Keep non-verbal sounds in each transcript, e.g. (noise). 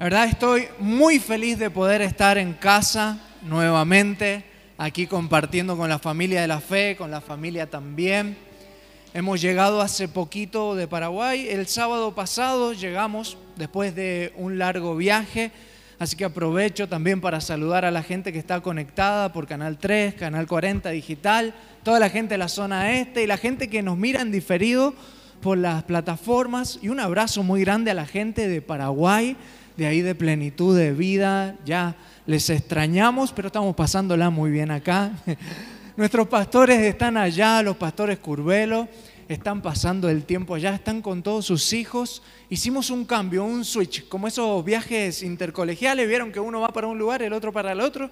La verdad estoy muy feliz de poder estar en casa nuevamente, aquí compartiendo con la familia de la fe, con la familia también. Hemos llegado hace poquito de Paraguay, el sábado pasado llegamos después de un largo viaje, así que aprovecho también para saludar a la gente que está conectada por Canal 3, Canal 40 Digital, toda la gente de la zona este y la gente que nos mira en diferido por las plataformas y un abrazo muy grande a la gente de Paraguay de ahí de plenitud de vida. Ya les extrañamos, pero estamos pasándola muy bien acá. (laughs) Nuestros pastores están allá, los pastores Curvelo, están pasando el tiempo allá, están con todos sus hijos. Hicimos un cambio, un switch, como esos viajes intercolegiales, vieron que uno va para un lugar, el otro para el otro.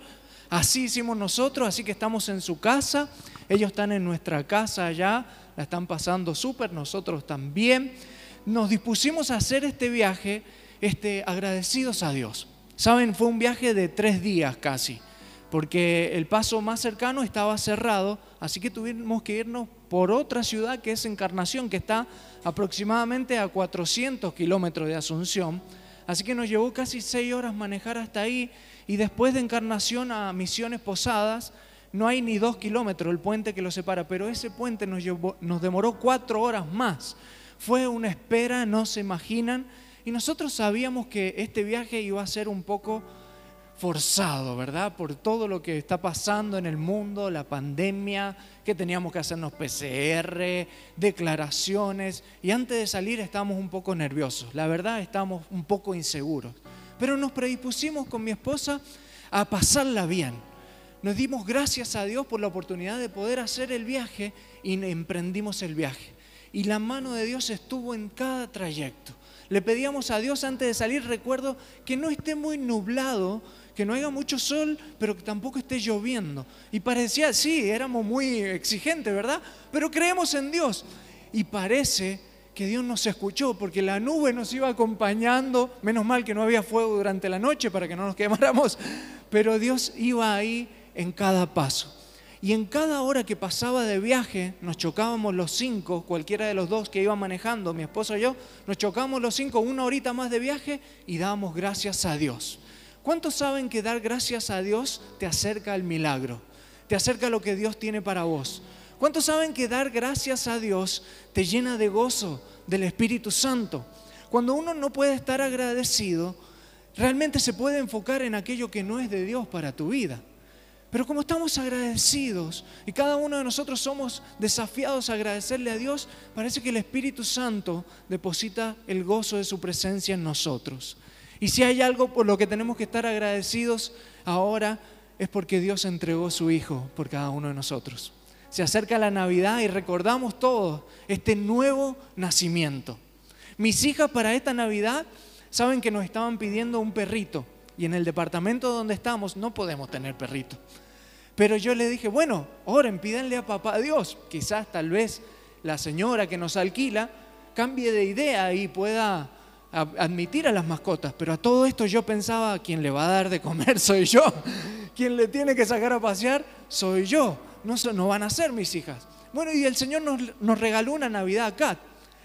Así hicimos nosotros, así que estamos en su casa, ellos están en nuestra casa allá, la están pasando súper, nosotros también. Nos dispusimos a hacer este viaje este, agradecidos a Dios. Saben, fue un viaje de tres días casi, porque el paso más cercano estaba cerrado, así que tuvimos que irnos por otra ciudad que es Encarnación, que está aproximadamente a 400 kilómetros de Asunción. Así que nos llevó casi seis horas manejar hasta ahí y después de Encarnación a Misiones Posadas no hay ni dos kilómetros el puente que lo separa, pero ese puente nos, nos demoró cuatro horas más. Fue una espera, no se imaginan. Y nosotros sabíamos que este viaje iba a ser un poco forzado, ¿verdad? Por todo lo que está pasando en el mundo, la pandemia, que teníamos que hacernos PCR, declaraciones, y antes de salir estábamos un poco nerviosos, la verdad estábamos un poco inseguros, pero nos predispusimos con mi esposa a pasarla bien. Nos dimos gracias a Dios por la oportunidad de poder hacer el viaje y emprendimos el viaje. Y la mano de Dios estuvo en cada trayecto. Le pedíamos a Dios antes de salir, recuerdo, que no esté muy nublado, que no haya mucho sol, pero que tampoco esté lloviendo. Y parecía, sí, éramos muy exigentes, ¿verdad? Pero creemos en Dios. Y parece que Dios nos escuchó, porque la nube nos iba acompañando, menos mal que no había fuego durante la noche para que no nos quemáramos, pero Dios iba ahí en cada paso. Y en cada hora que pasaba de viaje, nos chocábamos los cinco, cualquiera de los dos que iba manejando, mi esposo y yo, nos chocábamos los cinco una horita más de viaje y dábamos gracias a Dios. ¿Cuántos saben que dar gracias a Dios te acerca al milagro? Te acerca a lo que Dios tiene para vos. ¿Cuántos saben que dar gracias a Dios te llena de gozo del Espíritu Santo? Cuando uno no puede estar agradecido, realmente se puede enfocar en aquello que no es de Dios para tu vida. Pero como estamos agradecidos y cada uno de nosotros somos desafiados a agradecerle a Dios, parece que el Espíritu Santo deposita el gozo de su presencia en nosotros. Y si hay algo por lo que tenemos que estar agradecidos ahora, es porque Dios entregó su Hijo por cada uno de nosotros. Se acerca la Navidad y recordamos todos este nuevo nacimiento. Mis hijas para esta Navidad saben que nos estaban pidiendo un perrito y en el departamento donde estamos no podemos tener perrito. Pero yo le dije, bueno, oren, pídanle a papá Dios. Quizás tal vez la señora que nos alquila cambie de idea y pueda admitir a las mascotas. Pero a todo esto yo pensaba, quien le va a dar de comer (laughs) soy yo. Quien le tiene que sacar a pasear soy yo. No, no van a ser mis hijas. Bueno, y el Señor nos, nos regaló una Navidad acá.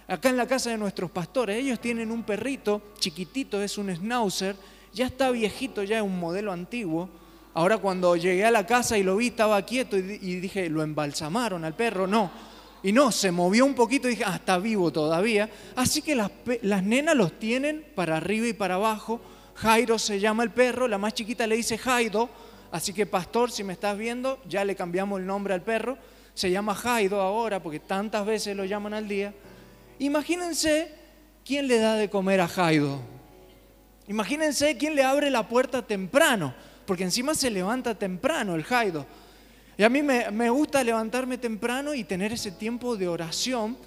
Acá en la casa de nuestros pastores. Ellos tienen un perrito chiquitito, es un schnauzer ya está viejito, ya es un modelo antiguo. Ahora cuando llegué a la casa y lo vi, estaba quieto y, dije, ¿lo embalsamaron al perro? No. Y no, se movió un poquito y dije, ah, está vivo todavía. Así que las, las nenas los tienen para arriba y para abajo. Jairo se llama el perro, la más chiquita le dice Jaido. Así que pastor, si me estás viendo, ya le cambiamos el nombre al perro. Se llama Jaido ahora porque tantas veces lo llaman al día. Imagínense quién le da de comer a Jaido. Imagínense quién le abre la puerta temprano, porque encima se levanta temprano el Jaido. Y a mí me, gusta levantarme temprano y tener ese tiempo de oración,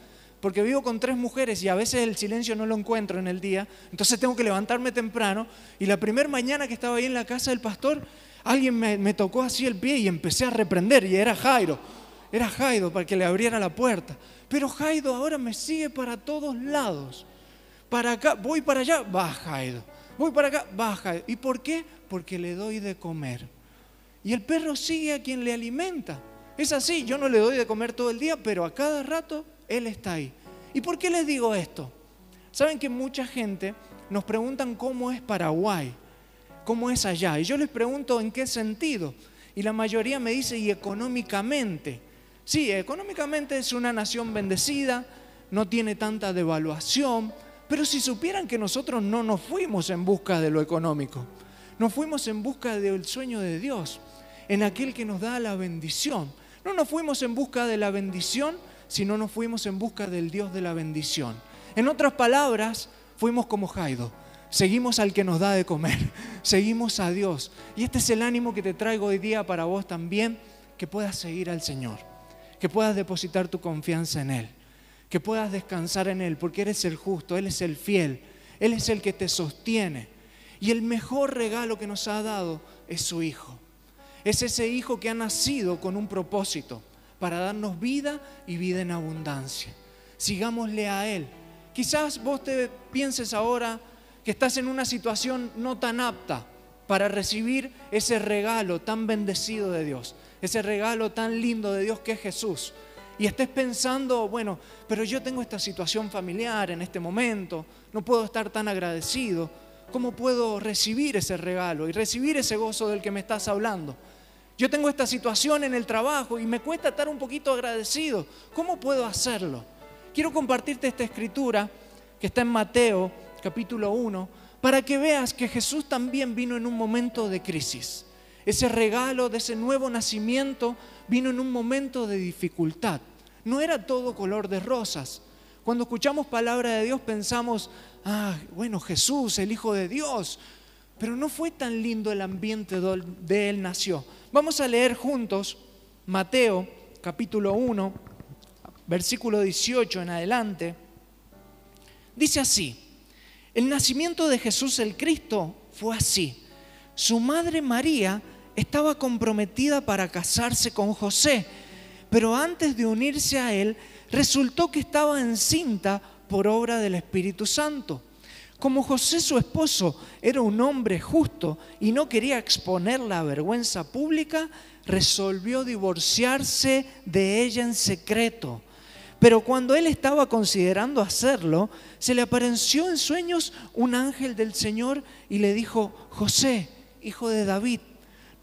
porque vivo con tres mujeres y a veces el silencio no lo encuentro en el día, entonces tengo que levantarme temprano. Y la primera mañana que estaba ahí en la casa del pastor, alguien me, me tocó así el pie y empecé a reprender, y era Jairo, era Jaido para que le abriera la puerta. Pero Jaido ahora me sigue para todos lados. Para acá, voy para allá, va Jaido voy para acá, baja. ¿Y por qué? Porque le doy de comer. Y el perro sigue a quien le alimenta. Es así, yo no le doy de comer todo el día, pero a cada rato él está ahí. ¿Y por qué les digo esto? Saben que mucha gente nos preguntan cómo es Paraguay, cómo es allá. Y yo les pregunto en qué sentido. Y la mayoría me dice, y económicamente. Sí, económicamente es una nación bendecida, no tiene tanta devaluación, pero si supieran que nosotros no nos fuimos en busca de lo económico, nos fuimos en busca del sueño de Dios, en aquel que nos da la bendición. No nos fuimos en busca de la bendición, sino nos fuimos en busca del Dios de la bendición. En otras palabras, fuimos como Jaido. Seguimos al que nos da de comer, (laughs) seguimos a Dios. Y este es el ánimo que te traigo hoy día para vos también, que puedas seguir al Señor, que puedas depositar tu confianza en Él, que puedas descansar en Él, porque eres el justo, Él es el fiel, Él es el que te sostiene. Y el mejor regalo que nos ha dado es su Hijo. Es ese Hijo que ha nacido con un propósito para darnos vida y vida en abundancia. Sigámosle a Él. Quizás vos te pienses ahora que estás en una situación no tan apta para recibir ese regalo tan bendecido de Dios, ese regalo tan lindo de Dios que es Jesús. Y estés pensando, bueno, pero yo tengo esta situación familiar en este momento, no puedo estar tan agradecido. ¿Cómo puedo recibir ese regalo y recibir ese gozo del que me estás hablando? Yo tengo esta situación en el trabajo y me cuesta estar un poquito agradecido. ¿Cómo puedo hacerlo? Quiero compartirte esta escritura que está en Mateo capítulo 1, para que veas que Jesús también vino en un momento de crisis. Ese regalo de ese nuevo nacimiento vino en un momento de dificultad. No era todo color de rosas. Cuando escuchamos palabra de Dios pensamos, ah, bueno, Jesús, el Hijo de Dios. Pero no fue tan lindo el ambiente de él nació. Vamos a leer juntos Mateo capítulo 1, versículo 18 en adelante. Dice así, el nacimiento de Jesús el Cristo fue así. Su madre María estaba comprometida para casarse con José, pero antes de unirse a él, resultó que estaba encinta por obra del Espíritu Santo. Como José su esposo era un hombre justo y no quería exponer la vergüenza pública, resolvió divorciarse de ella en secreto. Pero cuando él estaba considerando hacerlo, se le apareció en sueños un ángel del Señor y le dijo, José, hijo de David,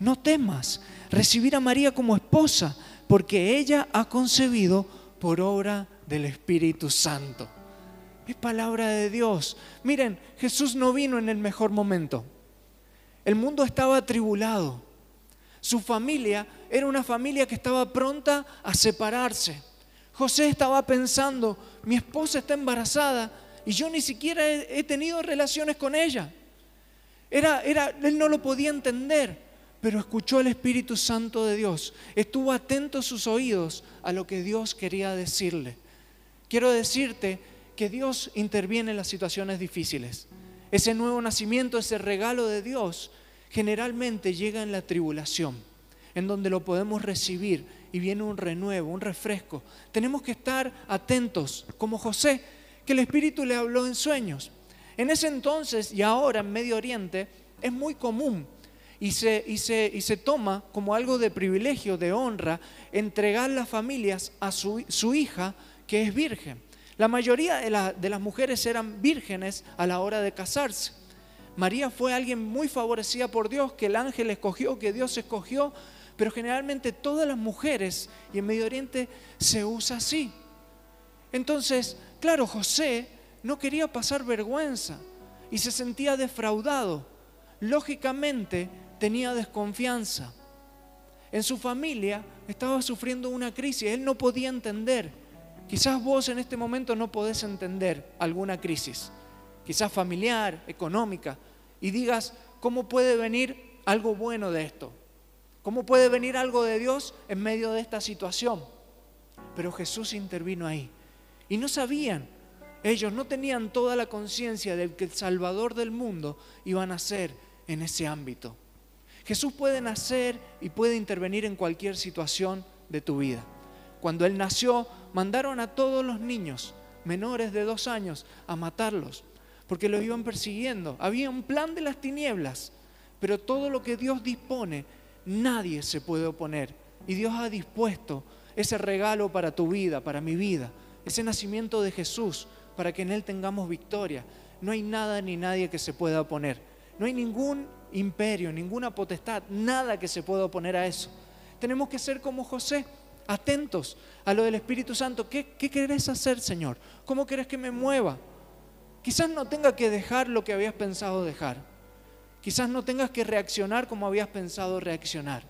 no temas recibir a María como esposa, porque ella ha concebido por obra del Espíritu Santo. Es palabra de Dios. Miren, Jesús no vino en el mejor momento. El mundo estaba atribulado. Su familia era una familia que estaba pronta a separarse José estaba pensando, mi esposa está embarazada y yo ni siquiera he, tenido relaciones con ella. Era, era, él no lo podía entender, pero escuchó el Espíritu Santo de Dios. Estuvo atento sus oídos a lo que Dios quería decirle. Quiero decirte que Dios interviene en las situaciones difíciles. Ese nuevo nacimiento, ese regalo de Dios, generalmente llega en la tribulación, en donde lo podemos recibir y viene un renuevo, un refresco. Tenemos que estar atentos, como José, que el Espíritu le habló en sueños. En ese entonces y ahora en Medio Oriente es muy común y se, y se, y se toma como algo de privilegio, de honra, entregar las familias a su, su hija que es virgen. La mayoría de, de las mujeres eran vírgenes a la hora de casarse. María fue alguien muy favorecida por Dios, que el ángel escogió, que Dios escogió pero generalmente todas las mujeres y en Medio Oriente se usa así. Entonces, claro, José no quería pasar vergüenza y se sentía defraudado. Lógicamente tenía desconfianza. En su familia estaba sufriendo una crisis, él no podía entender. Quizás vos en este momento no podés entender alguna crisis, quizás familiar, económica, y digas, ¿cómo puede venir algo bueno de esto? ¿Cómo puede venir algo de Dios en medio de esta situación? Pero Jesús intervino ahí. Y no sabían, ellos no tenían toda la conciencia de que el Salvador del mundo iba a nacer en ese ámbito. Jesús puede nacer y puede intervenir en cualquier situación de tu vida. Cuando Él nació, mandaron a todos los niños menores de dos años a matarlos, porque los iban persiguiendo. Había un plan de las tinieblas, pero todo lo que Dios dispone nadie se puede oponer. Y Dios ha dispuesto ese regalo para tu vida, para mi vida, ese nacimiento de Jesús, para que en Él tengamos victoria. no hay nada ni nadie que se pueda oponer. No hay ningún imperio, ninguna potestad, nada que se pueda oponer a eso. Tenemos que ser como José, atentos a lo del Espíritu Santo. ¿Qué, qué querés hacer, Señor? ¿Cómo querés que me mueva? Quizás no tenga que dejar lo que habías pensado dejar. Quizás no tengas que reaccionar como habías pensado reaccionar.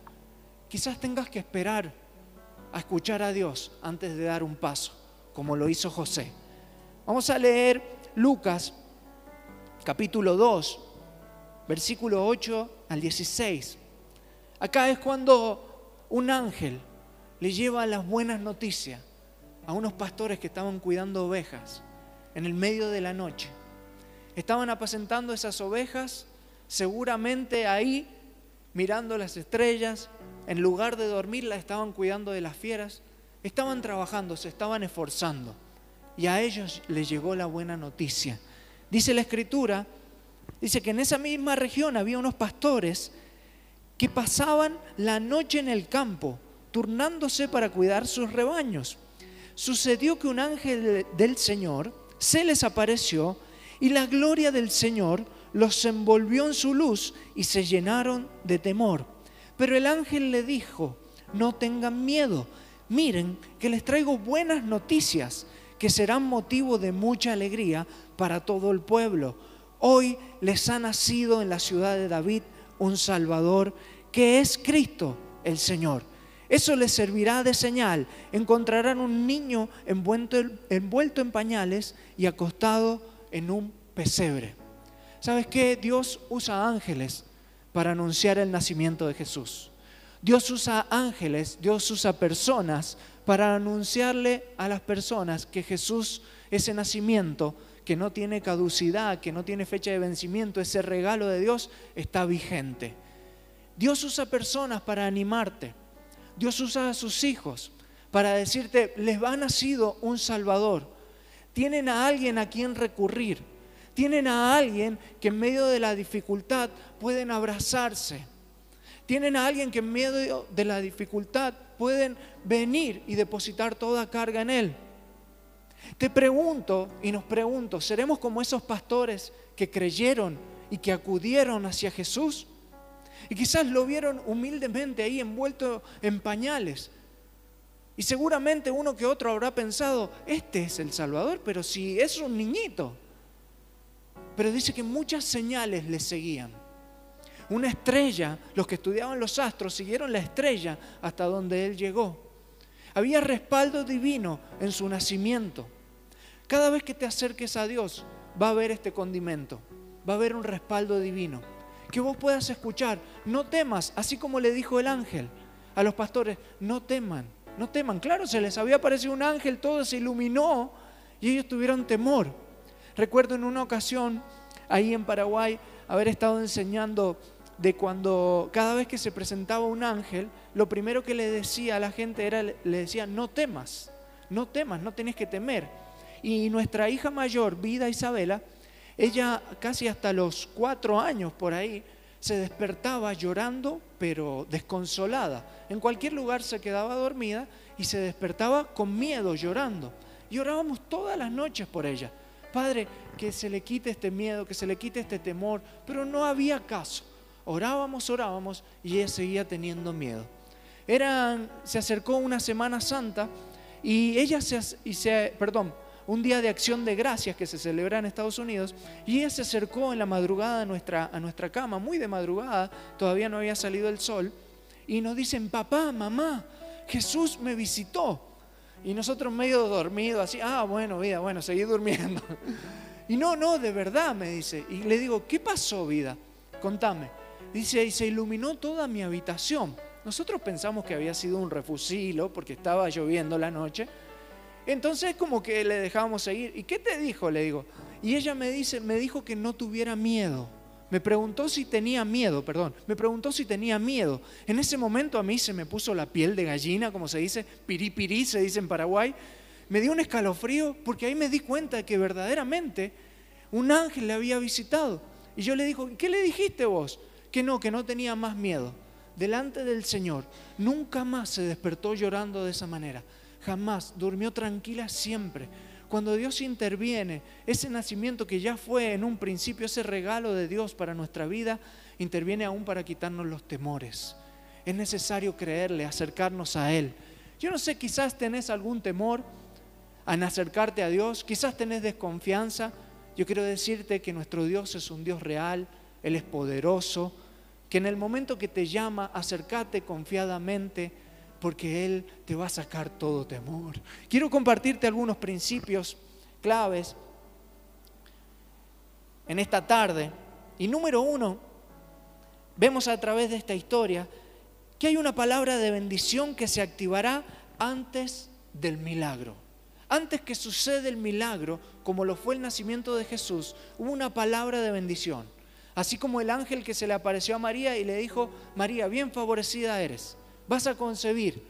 Quizás tengas que esperar a escuchar a Dios antes de dar un paso, como lo hizo José. Vamos a leer Lucas capítulo 2, versículo 8 al 16. Acá es cuando un ángel le lleva las buenas noticias a unos pastores que estaban cuidando ovejas en el medio de la noche. Estaban apacentando esas ovejas, seguramente ahí, mirando las estrellas, en lugar de dormir, estaban cuidando de las fieras, estaban trabajando, se estaban esforzando. Y a ellos les llegó la buena noticia. Dice la escritura, dice que en esa misma región había unos pastores que pasaban la noche en el campo, turnándose para cuidar sus rebaños. Sucedió que un ángel del Señor se les apareció y la gloria del Señor los envolvió en su luz y se llenaron de temor. Pero el ángel le dijo, no tengan miedo, miren que les traigo buenas noticias que serán motivo de mucha alegría para todo el pueblo. Hoy les ha nacido en la ciudad de David un Salvador que es Cristo el Señor. Eso les servirá de señal. Encontrarán un niño envuelto, envuelto en pañales y acostado en un pesebre. ¿Sabes qué? Dios usa ángeles para anunciar el nacimiento de Jesús. Dios usa ángeles, Dios usa personas para anunciarle a las personas que Jesús, ese nacimiento que no tiene caducidad, que no tiene fecha de vencimiento, ese regalo de Dios está vigente. Dios usa personas para animarte. Dios usa a sus hijos para decirte, les va nacido un Salvador. Tienen a alguien a quien recurrir. Tienen a alguien que en medio de la dificultad pueden abrazarse. Tienen a alguien que en medio de la dificultad pueden venir y depositar toda carga en Él. Te pregunto y nos pregunto, ¿seremos como esos pastores que creyeron y que acudieron hacia Jesús? Y quizás lo vieron humildemente ahí envuelto en pañales. Y seguramente uno que otro habrá pensado, este es el Salvador, pero si es un niñito. Pero dice que muchas señales le seguían. Una estrella, los que estudiaban los astros siguieron la estrella hasta donde él llegó. Había respaldo divino en su nacimiento. Cada vez que te acerques a Dios va a haber este condimento, va a haber un respaldo divino que vos puedas escuchar. No temas, así como le dijo el ángel a los pastores, no teman, no teman. Claro, se les había aparecido un ángel, todo se iluminó y ellos tuvieron temor. Recuerdo en una ocasión, ahí en Paraguay, haber estado enseñando de cuando cada vez que se presentaba un ángel, lo primero que le decía a la gente era, le decía, no temas, no temas, no tenés que temer. Y nuestra hija mayor, Vida Isabela, ella casi hasta los cuatro años por ahí se despertaba llorando, pero desconsolada. En cualquier lugar se quedaba dormida y se despertaba con miedo, llorando. Y orábamos todas las noches por ella. Padre, que se le quite este miedo, que se le quite este temor, pero no había caso. Orábamos, orábamos y ella seguía teniendo miedo. Eran, se acercó una Semana Santa y ella se, se, perdón, un día de acción de gracias que se celebra en Estados Unidos, y ella se acercó en la madrugada a nuestra, a nuestra cama, muy de madrugada, todavía no había salido el sol, y nos dicen, papá, mamá, Jesús me visitó. Y nosotros medio dormidos, así, ah, bueno, vida, bueno, seguí durmiendo. (laughs) Y no, no, de verdad, me dice. Y le digo, ¿qué pasó, vida? Contame. Dice, y se iluminó toda mi habitación. Nosotros pensamos que había sido un refusilo porque estaba lloviendo la noche. Entonces como que le dejábamos seguir. ¿Y qué te dijo? Le digo. Y ella me dice, me dijo que no tuviera miedo. Me preguntó si tenía miedo, perdón. Me preguntó si tenía miedo. En ese momento a mí se me puso la piel de gallina, como se dice, pirí se dice en Paraguay. Me dio un escalofrío porque ahí me di cuenta de que verdaderamente un ángel le había visitado. Y yo le dijo, ¿qué le dijiste vos? Que no, que no tenía más miedo. Delante del Señor, nunca más se despertó llorando de esa manera jamás, durmió tranquila siempre. cuando Dios interviene, ese nacimiento que ya fue en un principio, ese regalo de Dios para nuestra vida, interviene aún para quitarnos los temores. Es necesario creerle, acercarnos a Él. Yo no sé, quizás tenés algún temor en acercarte a Dios, quizás tenés desconfianza. Yo quiero decirte que nuestro Dios es un Dios real, Él es poderoso, que en el momento que te llama, acércate confiadamente porque Él te va a sacar todo temor. Quiero compartirte algunos principios claves en esta tarde. Y número uno, vemos a través de esta historia que hay una palabra de bendición que se activará antes del milagro. Antes que suceda el milagro, como lo fue el nacimiento de Jesús, hubo una palabra de bendición. Así como el ángel que se le apareció a María y le dijo, María, bien favorecida eres, vas a concebir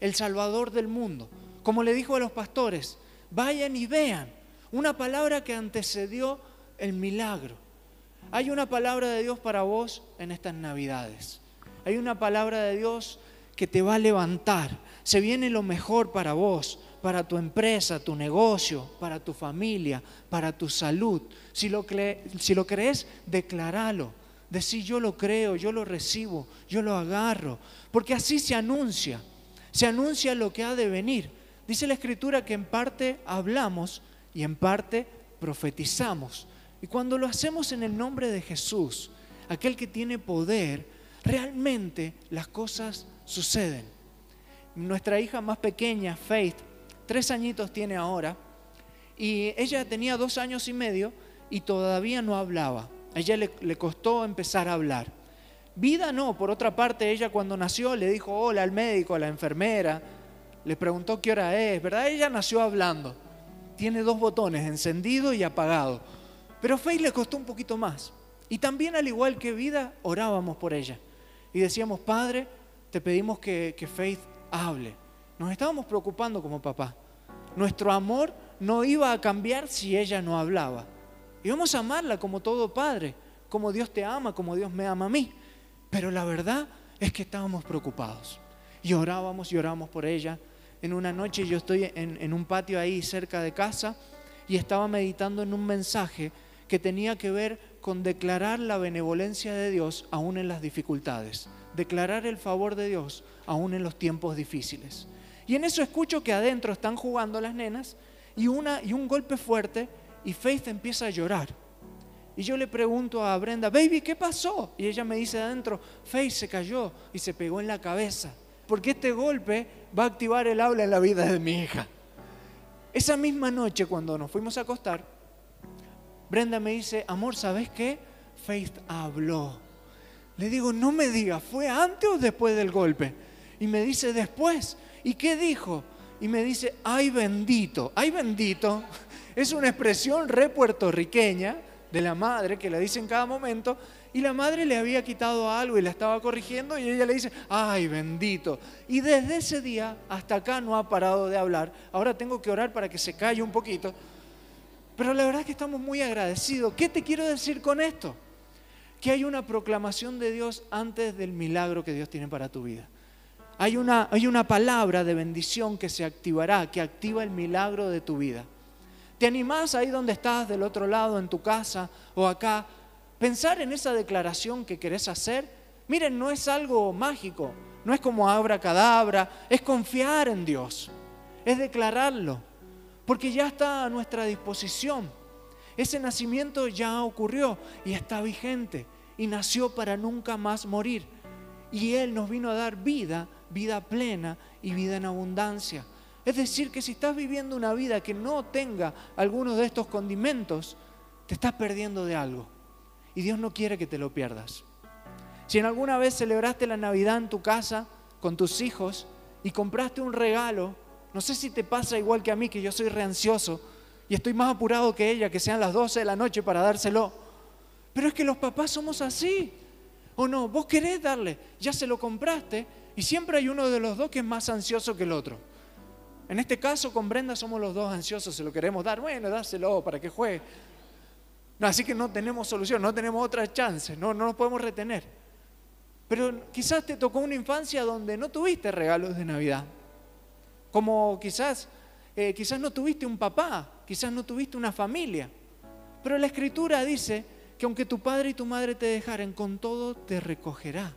el Salvador del mundo. Como le dijo a los pastores, vayan y vean. Una palabra que antecedió el milagro. Hay una palabra de Dios para vos en estas navidades. Hay una palabra de Dios que te va a levantar. Se viene lo mejor para vos para tu empresa, tu negocio, para tu familia, para tu salud. Si lo, crees, declaralo. Decir yo lo creo, yo lo recibo, yo lo agarro. Porque así se anuncia. Se anuncia lo que ha de venir. Dice la escritura que en parte hablamos y en parte profetizamos. Y cuando lo hacemos en el nombre de Jesús, aquel que tiene poder, realmente las cosas suceden. Nuestra hija más pequeña, Faith, tres añitos tiene ahora, y ella tenía dos años y medio y todavía no hablaba. A ella le, le, costó empezar a hablar. Vida no, por otra parte, ella cuando nació le dijo hola al médico, a la enfermera, le preguntó qué hora es, ¿verdad? Ella nació hablando. Tiene dos botones, encendido y apagado. Pero Faith le costó un poquito más. Y también al igual que Vida, orábamos por ella. Y decíamos, Padre, te pedimos que, que Faith hable nos estábamos preocupando como papá. Nuestro amor no iba a cambiar si ella no hablaba. Íbamos a amarla como todo padre, como Dios te ama, como Dios me ama a mí. Pero la verdad es que estábamos preocupados. Y orábamos y orábamos por ella. En una noche yo estoy en, en un patio ahí cerca de casa y estaba meditando en un mensaje que tenía que ver con declarar la benevolencia de Dios aún en las dificultades, declarar el favor de Dios aún en los tiempos difíciles. Y en eso escucho que adentro están jugando las nenas y, una, y un golpe fuerte y Faith empieza a llorar. Y yo le pregunto a Brenda, baby, ¿qué pasó? Y ella me dice adentro, Faith se cayó y se pegó en la cabeza. Porque este golpe va a activar el habla en la vida de mi hija. Esa misma noche cuando nos fuimos a acostar, Brenda me dice, amor, ¿sabes qué? Faith habló. Le digo, no me diga, ¿fue antes o después del golpe? Y me dice, después. ¿Y qué dijo? Y me dice, ay bendito, ay bendito. Es una expresión re puertorriqueña de la madre que la dice en cada momento. Y la madre le había quitado algo y la estaba corrigiendo y ella le dice, ay bendito. Y desde ese día hasta acá no ha parado de hablar. Ahora tengo que orar para que se calle un poquito. Pero la verdad es que estamos muy agradecidos. ¿Qué te quiero decir con esto? Que hay una proclamación de Dios antes del milagro que Dios tiene para tu vida hay una, hay una palabra de bendición que se activará, que activa el milagro de tu vida. ¿Te animás ahí donde estás, del otro lado, en tu casa o acá? Pensar en esa declaración que querés hacer. Miren, no es algo mágico, no es como abra cadabra, es confiar en Dios, es declararlo, porque ya está a nuestra disposición. Ese nacimiento ya ocurrió y está vigente y nació para nunca más morir. Y Él nos vino a dar vida vida plena y vida en abundancia. Es decir, que si estás viviendo una vida que no tenga algunos de estos condimentos, te estás perdiendo de algo. Y Dios no quiere que te lo pierdas. Si en alguna vez celebraste la Navidad en tu casa con tus hijos y compraste un regalo, no sé si te pasa igual que a mí, que yo soy reansioso y estoy más apurado que ella, que sean las 12 de la noche para dárselo. Pero es que los papás somos así. ¿O no? Vos querés darle, ya se lo compraste, y siempre hay uno de los dos que es más ansioso que el otro. En este caso con Brenda somos los dos ansiosos, se lo queremos dar, bueno, dáselo para que juegue. así que no tenemos solución, no tenemos otra chance, no, no nos podemos retener. Pero quizás te tocó una infancia donde no tuviste regalos de Navidad. Como quizás, eh, quizás no tuviste un papá quizás no tuviste una familia, pero la escritura dice que aunque tu padre y tu madre te dejaren, con todo te recogerá.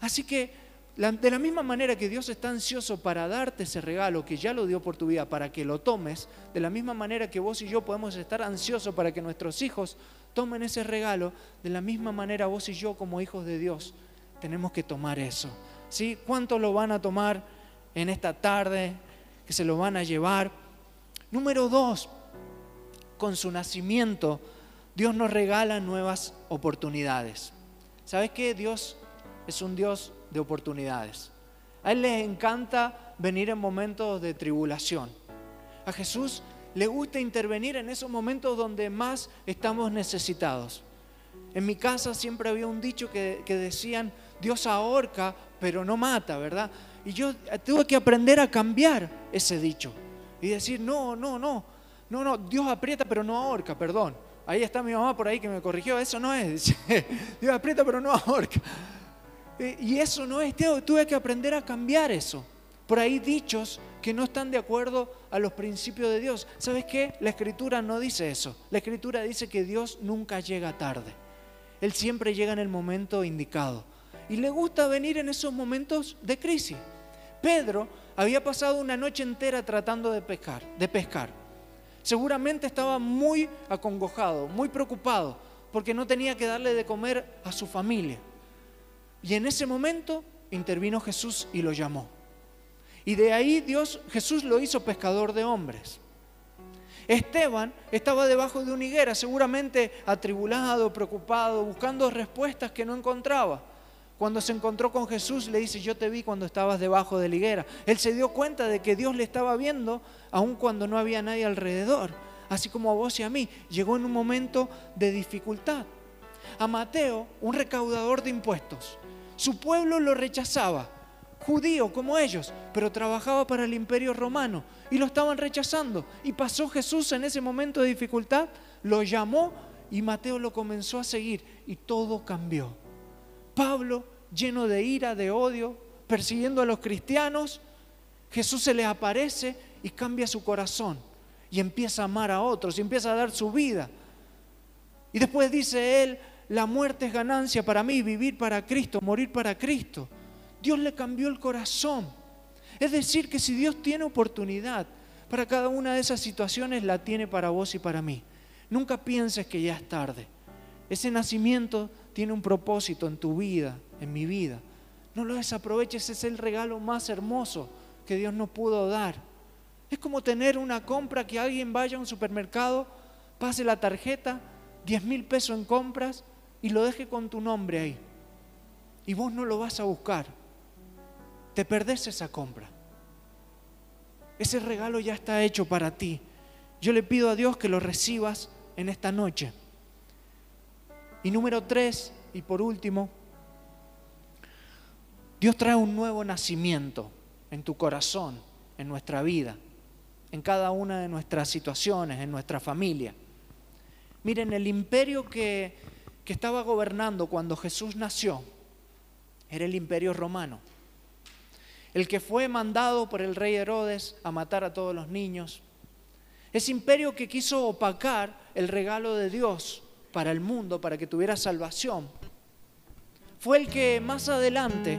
Así que de la misma manera que Dios está ansioso para darte ese regalo que ya lo dio por tu vida, para que lo tomes, de la misma manera que vos y yo podemos estar ansiosos para que nuestros hijos tomen ese regalo, de la misma manera vos y yo como hijos de Dios tenemos que tomar eso. ¿Sí? ¿Cuántos lo van a tomar en esta tarde? Que se lo van a llevar. Número dos, con su nacimiento, Dios nos regala nuevas oportunidades. ¿Sabes qué? Dios es un Dios de oportunidades. A Él le encanta venir en momentos de tribulación. A Jesús le gusta intervenir en esos momentos donde más estamos necesitados. En mi casa siempre había un dicho que, que decían, Dios ahorca, pero no mata, ¿verdad? Y yo tuve que aprender a cambiar ese dicho y decir, no, no, no, no, no, Dios aprieta, pero no ahorca, perdón. Ahí está mi mamá por ahí que me corrigió, eso no es. (laughs) Dios aprieta, pero no ahorca. Eh, y eso no es, tuve que aprender a cambiar eso. Por ahí dichos que no están de acuerdo a los principios de Dios. ¿Sabes qué? La escritura no dice eso. La escritura dice que Dios nunca llega tarde. Él siempre llega en el momento indicado. Y le gusta venir en esos momentos de crisis. Pedro había pasado una noche entera tratando de pescar, de pescar. Seguramente estaba muy acongojado, muy preocupado, porque no tenía que darle de comer a su familia. Y en ese momento intervino Jesús y lo llamó. Y de ahí Dios, Jesús lo hizo pescador de hombres. Esteban estaba debajo de una higuera, seguramente atribulado, preocupado, buscando respuestas que no encontraba. Cuando se encontró con Jesús le dice, yo te vi cuando estabas debajo de la higuera. Él se dio cuenta de que Dios le estaba viendo aun cuando no había nadie alrededor, así como a vos y a mí. Llegó en un momento de dificultad. A Mateo, un recaudador de impuestos, su pueblo lo rechazaba, judío como ellos, pero trabajaba para el imperio romano y lo estaban rechazando. Y pasó Jesús en ese momento de dificultad, lo llamó y Mateo lo comenzó a seguir y todo cambió. Pablo, lleno de ira, de odio, persiguiendo a los cristianos, Jesús se le aparece y cambia su corazón y empieza a amar a otros y empieza a dar su vida. Y después dice él, la muerte es ganancia para mí, vivir para Cristo, morir para Cristo. Dios le cambió el corazón. Es decir, que si Dios tiene oportunidad para cada una de esas situaciones, la tiene para vos y para mí. Nunca pienses que ya es tarde. Ese nacimiento tiene un propósito en tu vida, en mi vida. No lo desaproveches, es el regalo más hermoso que Dios nos pudo dar. Es como tener una compra que alguien vaya a un supermercado, pase la tarjeta, 10 mil pesos en compras y lo deje con tu nombre ahí. Y vos no lo vas a buscar. Te perdés esa compra. Ese regalo ya está hecho para ti. Yo le pido a Dios que lo recibas en esta noche. Y número tres, y por último, Dios trae un nuevo nacimiento en tu corazón, en nuestra vida, en cada una de nuestras situaciones, en nuestra familia. Miren, el imperio que que estaba gobernando cuando Jesús nació era el imperio romano. El que fue mandado por el rey Herodes a matar a todos los niños. Ese imperio que quiso opacar el regalo de Dios para el mundo, para que tuviera salvación. Fue el que más adelante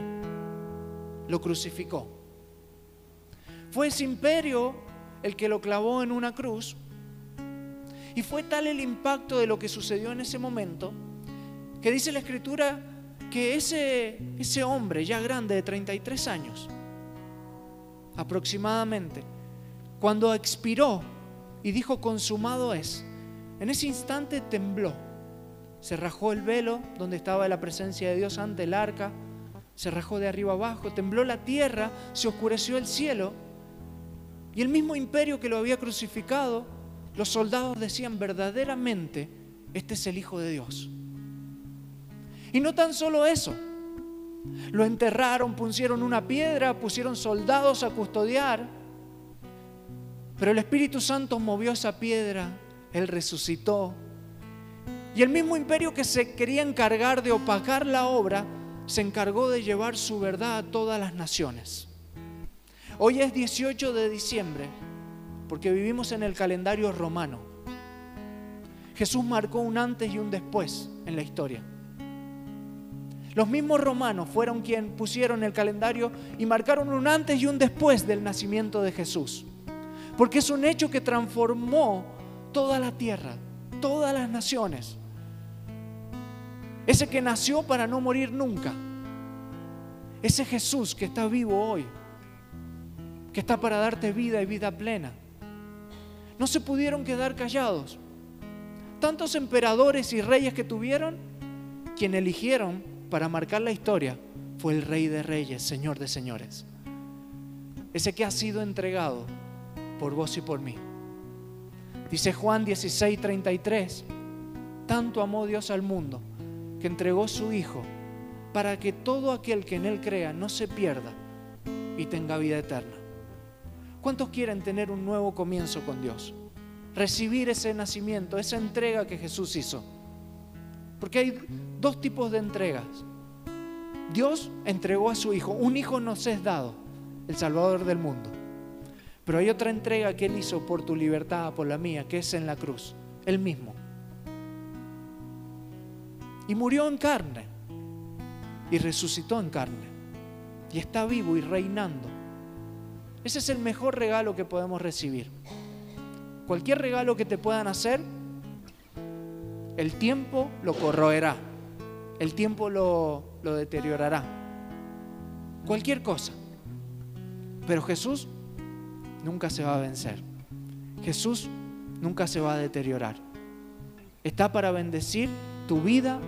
lo crucificó. Fue ese imperio el que lo clavó en una cruz. Y fue tal el impacto de lo que sucedió en ese momento que dice la escritura que ese, ese hombre ya grande de 33 años, aproximadamente, cuando expiró y dijo consumado es, en ese instante tembló, se rajó el velo donde estaba la presencia de Dios ante el arca, se rajó de arriba abajo, tembló la tierra, se oscureció el cielo y el mismo imperio que lo había crucificado, los soldados decían verdaderamente, este es el Hijo de Dios. Y no tan solo eso. Lo enterraron, pusieron una piedra, pusieron soldados a custodiar. Pero el Espíritu Santo movió esa piedra, Él resucitó. Y el mismo imperio que se quería encargar de opacar la obra, se encargó de llevar su verdad a todas las naciones. Hoy es 18 de diciembre porque vivimos en el calendario romano. Jesús marcó un antes y un después en la historia. Los mismos romanos fueron quienes pusieron el calendario y marcaron un antes y un después del nacimiento de Jesús. Porque es un hecho que transformó toda la tierra, todas las naciones. Ese que nació para no morir nunca. Ese Jesús que está vivo hoy. Que está para darte vida y vida plena. No se pudieron quedar callados. Tantos emperadores y reyes que tuvieron, quien eligieron para marcar la historia fue el Rey de Reyes, Señor de Señores. Ese que ha sido entregado por vos y por mí. Dice Juan 16, 33, tanto amó Dios al mundo que entregó su Hijo para que todo aquel que en Él crea no se pierda y tenga vida eterna. ¿Cuántos quieren tener un nuevo comienzo con Dios? Recibir ese nacimiento, esa entrega que Jesús hizo. Porque hay dos tipos de entregas. Dios entregó a su Hijo. Un Hijo nos es dado, el Salvador del mundo. Pero hay otra entrega que Él hizo por tu libertad, por la mía, que es en la cruz. Él mismo. Y murió en carne. Y resucitó en carne. Y está vivo y reinando. Ese es el mejor regalo que podemos recibir. Cualquier regalo que te puedan hacer, el tiempo lo corroerá, el tiempo lo, lo deteriorará. Cualquier cosa. Pero Jesús nunca se va a vencer. Jesús nunca se va a deteriorar. Está para bendecir tu vida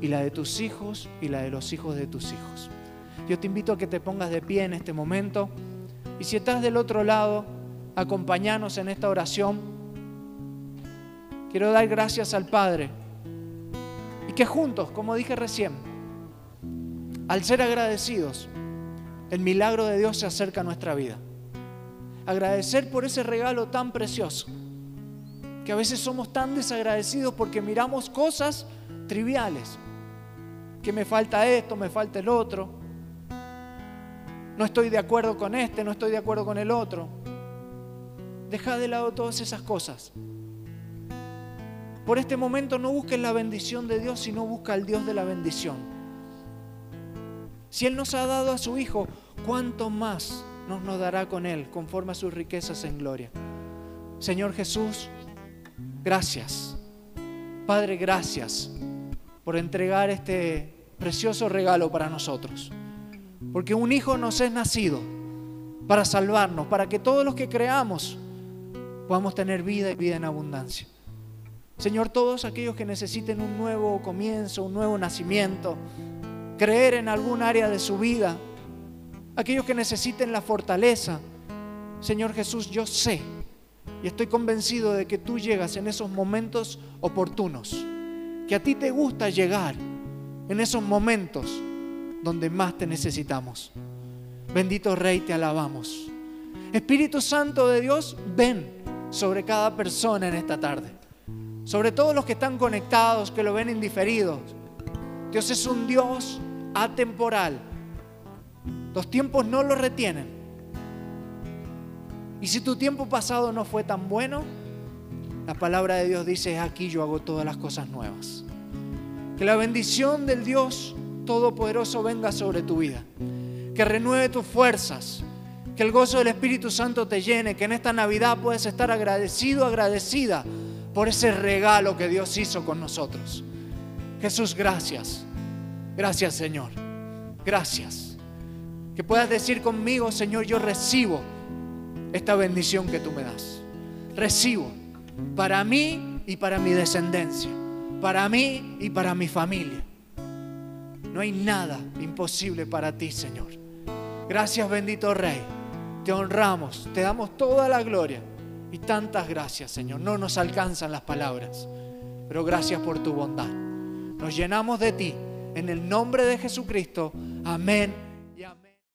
y la de tus hijos y la de los hijos de tus hijos. Yo te invito a que te pongas de pie en este momento y si estás del otro lado, acompañanos en esta oración Quiero dar gracias al Padre. Y que juntos, como dije recién, al ser agradecidos, el milagro de Dios se acerca a nuestra vida. Agradecer por ese regalo tan precioso, que a veces somos tan desagradecidos porque miramos cosas triviales, que me falta esto, me falta el otro, no estoy de acuerdo con este, no estoy de acuerdo con el otro. Deja de lado todas esas cosas por este momento no busques la bendición de Dios, sino busca al Dios de la bendición. Si Él nos ha dado a su Hijo, ¿cuánto más nos, nos dará con Él conforme a sus riquezas en gloria? Señor Jesús, gracias. Padre, gracias por entregar este precioso regalo para nosotros. Porque un Hijo nos es nacido para salvarnos, para que todos los que creamos podamos tener vida y vida en abundancia. Señor, todos aquellos que necesiten un nuevo comienzo, un nuevo nacimiento, creer en algún área de su vida, aquellos que necesiten la fortaleza, Señor Jesús, yo sé y estoy convencido de que tú llegas en esos momentos oportunos, que a ti te gusta llegar en esos momentos donde más te necesitamos. Bendito Rey, te alabamos. Espíritu Santo de Dios, ven sobre cada persona en esta tarde sobre todos los que están conectados, que lo ven indiferidos. Dios es un Dios atemporal. Los tiempos no lo retienen. Y si tu tiempo pasado no fue tan bueno, la palabra de Dios dice, aquí yo hago todas las cosas nuevas. Que la bendición del Dios Todopoderoso venga sobre tu vida. Que renueve tus fuerzas. Que el gozo del Espíritu Santo te llene. Que en esta Navidad puedes estar agradecido, agradecida por ese regalo que Dios hizo con nosotros. Jesús, gracias. Gracias, Señor. Gracias. Que puedas decir conmigo, Señor, yo recibo esta bendición que tú me das. Recibo para mí y para mi descendencia. Para mí y para mi familia. No hay nada imposible para ti, Señor. Gracias, bendito Rey. Te honramos, te damos toda la gloria. Y tantas gracias, Señor. No nos alcanzan las palabras, pero gracias por tu bondad. Nos llenamos de ti. En el nombre de Jesucristo. Amén